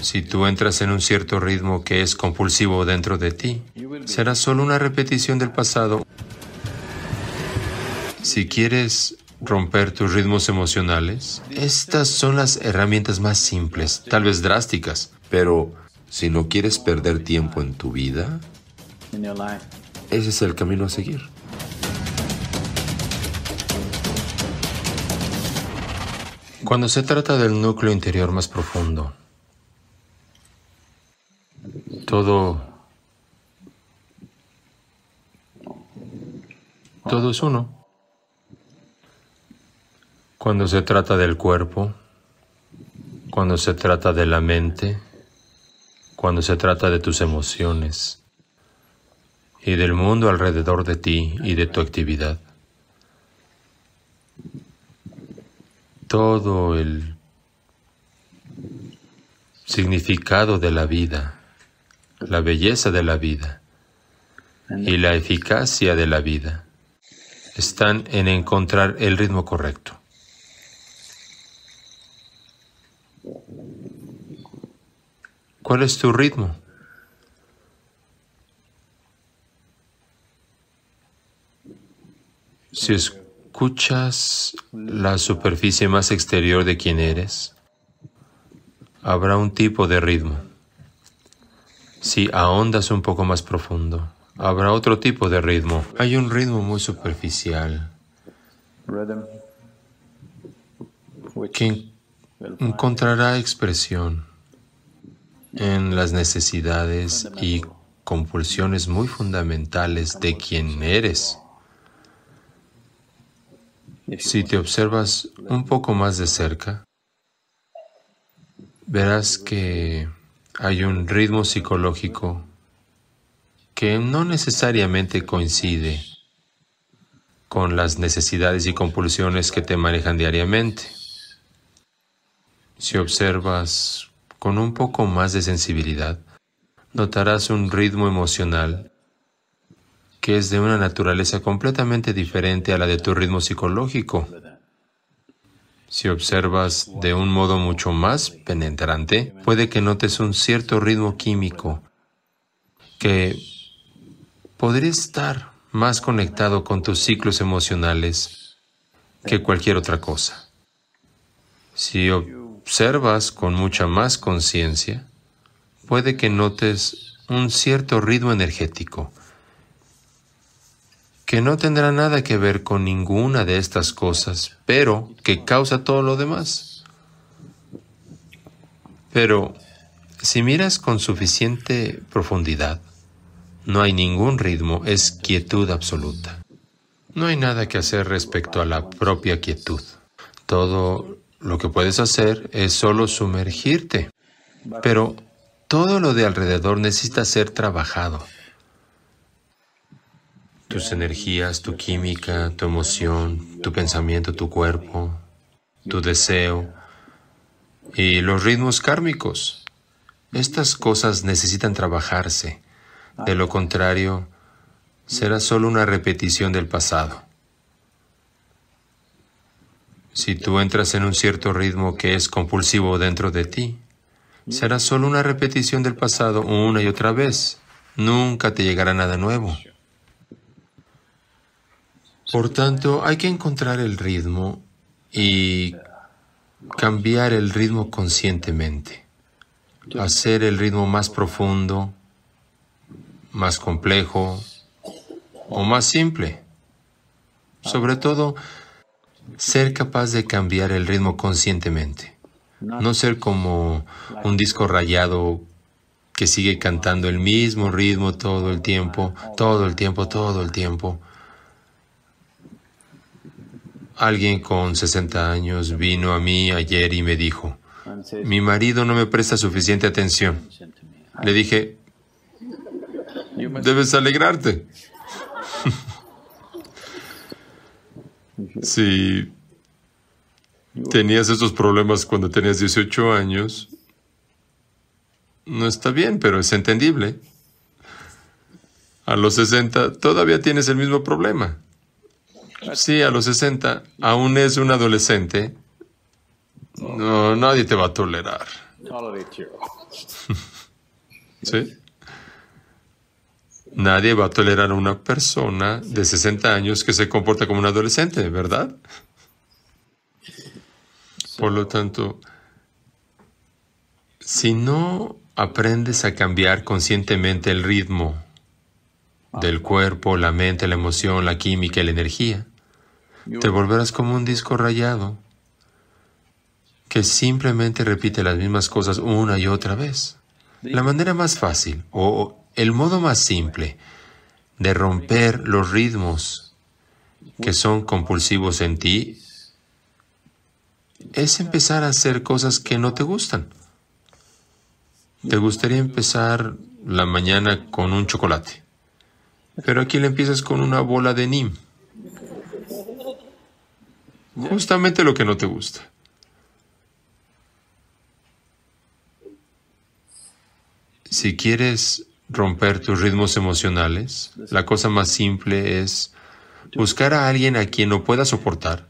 Si tú entras en un cierto ritmo que es compulsivo dentro de ti, será solo una repetición del pasado. Si quieres romper tus ritmos emocionales, estas son las herramientas más simples, tal vez drásticas, Pero si no quieres perder tiempo en tu vida, ese es el camino a seguir. Cuando se trata del núcleo interior más profundo, todo, todo es uno. Cuando se trata del cuerpo, cuando se trata de la mente, cuando se trata de tus emociones y del mundo alrededor de ti y de tu actividad. Todo el significado de la vida, la belleza de la vida y la eficacia de la vida están en encontrar el ritmo correcto. ¿Cuál es tu ritmo? Si escuchas la superficie más exterior de quien eres, habrá un tipo de ritmo. Si ahondas un poco más profundo, habrá otro tipo de ritmo. Hay un ritmo muy superficial que encontrará expresión en las necesidades y compulsiones muy fundamentales de quien eres. Si te observas un poco más de cerca, verás que hay un ritmo psicológico que no necesariamente coincide con las necesidades y compulsiones que te manejan diariamente. Si observas con un poco más de sensibilidad, notarás un ritmo emocional que es de una naturaleza completamente diferente a la de tu ritmo psicológico. Si observas de un modo mucho más penetrante, puede que notes un cierto ritmo químico que podría estar más conectado con tus ciclos emocionales que cualquier otra cosa. Si observas con mucha más conciencia, puede que notes un cierto ritmo energético que no tendrá nada que ver con ninguna de estas cosas, pero que causa todo lo demás. Pero si miras con suficiente profundidad, no hay ningún ritmo, es quietud absoluta. No hay nada que hacer respecto a la propia quietud. Todo lo que puedes hacer es solo sumergirte. Pero todo lo de alrededor necesita ser trabajado tus energías, tu química, tu emoción, tu pensamiento, tu cuerpo, tu deseo y los ritmos kármicos. Estas cosas necesitan trabajarse. De lo contrario, será solo una repetición del pasado. Si tú entras en un cierto ritmo que es compulsivo dentro de ti, será solo una repetición del pasado una y otra vez. Nunca te llegará nada nuevo. Por tanto, hay que encontrar el ritmo y cambiar el ritmo conscientemente, hacer el ritmo más profundo, más complejo o más simple. Sobre todo, ser capaz de cambiar el ritmo conscientemente, no ser como un disco rayado que sigue cantando el mismo ritmo todo el tiempo, todo el tiempo, todo el tiempo. Alguien con 60 años vino a mí ayer y me dijo, mi marido no me presta suficiente atención. Le dije, debes alegrarte. si tenías esos problemas cuando tenías 18 años, no está bien, pero es entendible. A los 60 todavía tienes el mismo problema. Sí, a los 60 aún es un adolescente. No, nadie te va a tolerar. ¿Sí? Nadie va a tolerar a una persona de 60 años que se comporta como un adolescente, ¿verdad? Por lo tanto, si no aprendes a cambiar conscientemente el ritmo del cuerpo, la mente, la emoción, la química y la energía, te volverás como un disco rayado que simplemente repite las mismas cosas una y otra vez. La manera más fácil o el modo más simple de romper los ritmos que son compulsivos en ti es empezar a hacer cosas que no te gustan. ¿Te gustaría empezar la mañana con un chocolate? Pero aquí le empiezas con una bola de NIM. Justamente lo que no te gusta. Si quieres romper tus ritmos emocionales, la cosa más simple es buscar a alguien a quien no puedas soportar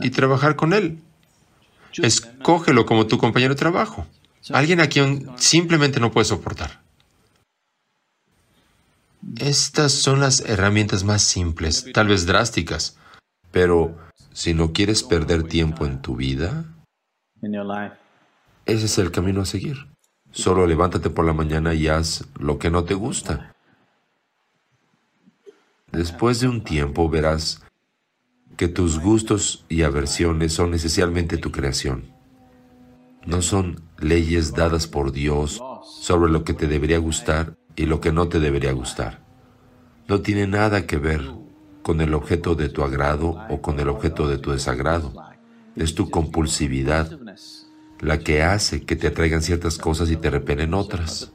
y trabajar con él. Escógelo como tu compañero de trabajo. Alguien a quien simplemente no puedes soportar. Estas son las herramientas más simples, tal vez drásticas, pero si no quieres perder tiempo en tu vida, ese es el camino a seguir. Solo levántate por la mañana y haz lo que no te gusta. Después de un tiempo verás que tus gustos y aversiones son esencialmente tu creación. No son leyes dadas por Dios sobre lo que te debería gustar y lo que no te debería gustar. No tiene nada que ver con el objeto de tu agrado o con el objeto de tu desagrado. Es tu compulsividad la que hace que te atraigan ciertas cosas y te repelen otras.